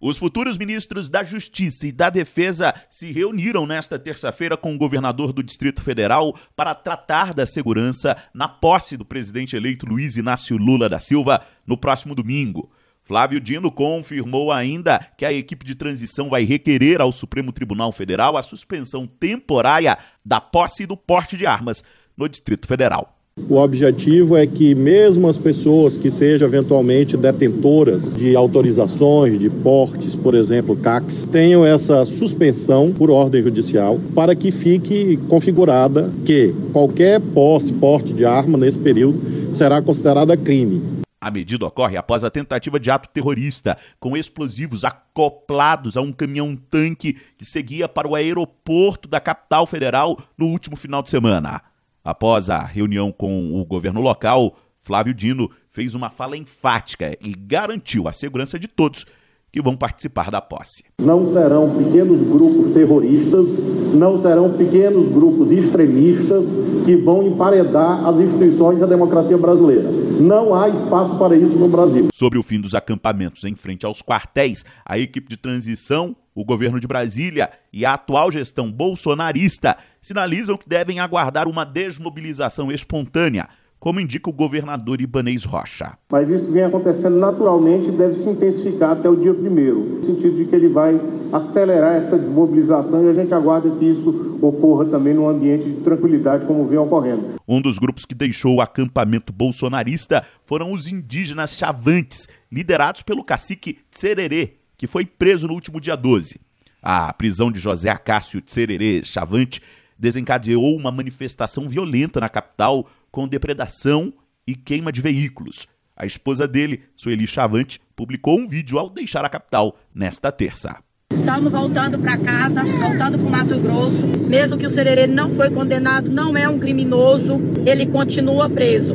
Os futuros ministros da Justiça e da Defesa se reuniram nesta terça-feira com o governador do Distrito Federal para tratar da segurança na posse do presidente eleito Luiz Inácio Lula da Silva no próximo domingo. Flávio Dino confirmou ainda que a equipe de transição vai requerer ao Supremo Tribunal Federal a suspensão temporária da posse e do porte de armas no Distrito Federal. O objetivo é que mesmo as pessoas que sejam eventualmente detentoras de autorizações de portes, por exemplo, CACs, tenham essa suspensão por ordem judicial para que fique configurada que qualquer posse, porte de arma nesse período será considerada crime. A medida ocorre após a tentativa de ato terrorista, com explosivos acoplados a um caminhão-tanque que seguia para o aeroporto da capital federal no último final de semana. Após a reunião com o governo local, Flávio Dino fez uma fala enfática e garantiu a segurança de todos que vão participar da posse. Não serão pequenos grupos terroristas, não serão pequenos grupos extremistas que vão emparedar as instituições da democracia brasileira. Não há espaço para isso no Brasil. Sobre o fim dos acampamentos em frente aos quartéis, a equipe de transição o governo de Brasília e a atual gestão bolsonarista sinalizam que devem aguardar uma desmobilização espontânea, como indica o governador Ibanês Rocha. Mas isso vem acontecendo naturalmente e deve se intensificar até o dia primeiro, no sentido de que ele vai acelerar essa desmobilização e a gente aguarda que isso ocorra também num ambiente de tranquilidade, como vem ocorrendo. Um dos grupos que deixou o acampamento bolsonarista foram os indígenas chavantes, liderados pelo cacique Tsererê, que foi preso no último dia 12. A prisão de José Acácio Tsererê Chavante desencadeou uma manifestação violenta na capital com depredação e queima de veículos. A esposa dele, Sueli Chavante, publicou um vídeo ao deixar a capital nesta terça. Estamos voltando para casa, voltando para o Mato Grosso. Mesmo que o Sererê não foi condenado, não é um criminoso, ele continua preso.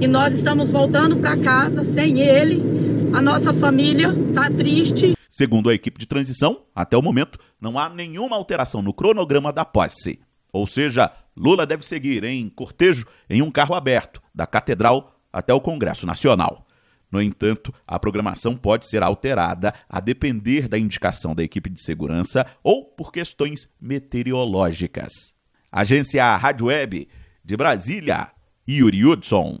E nós estamos voltando para casa sem ele, a nossa família está triste. Segundo a equipe de transição, até o momento não há nenhuma alteração no cronograma da posse. Ou seja, Lula deve seguir em cortejo em um carro aberto, da Catedral até o Congresso Nacional. No entanto, a programação pode ser alterada a depender da indicação da equipe de segurança ou por questões meteorológicas. Agência Rádio Web de Brasília, Yuri Hudson.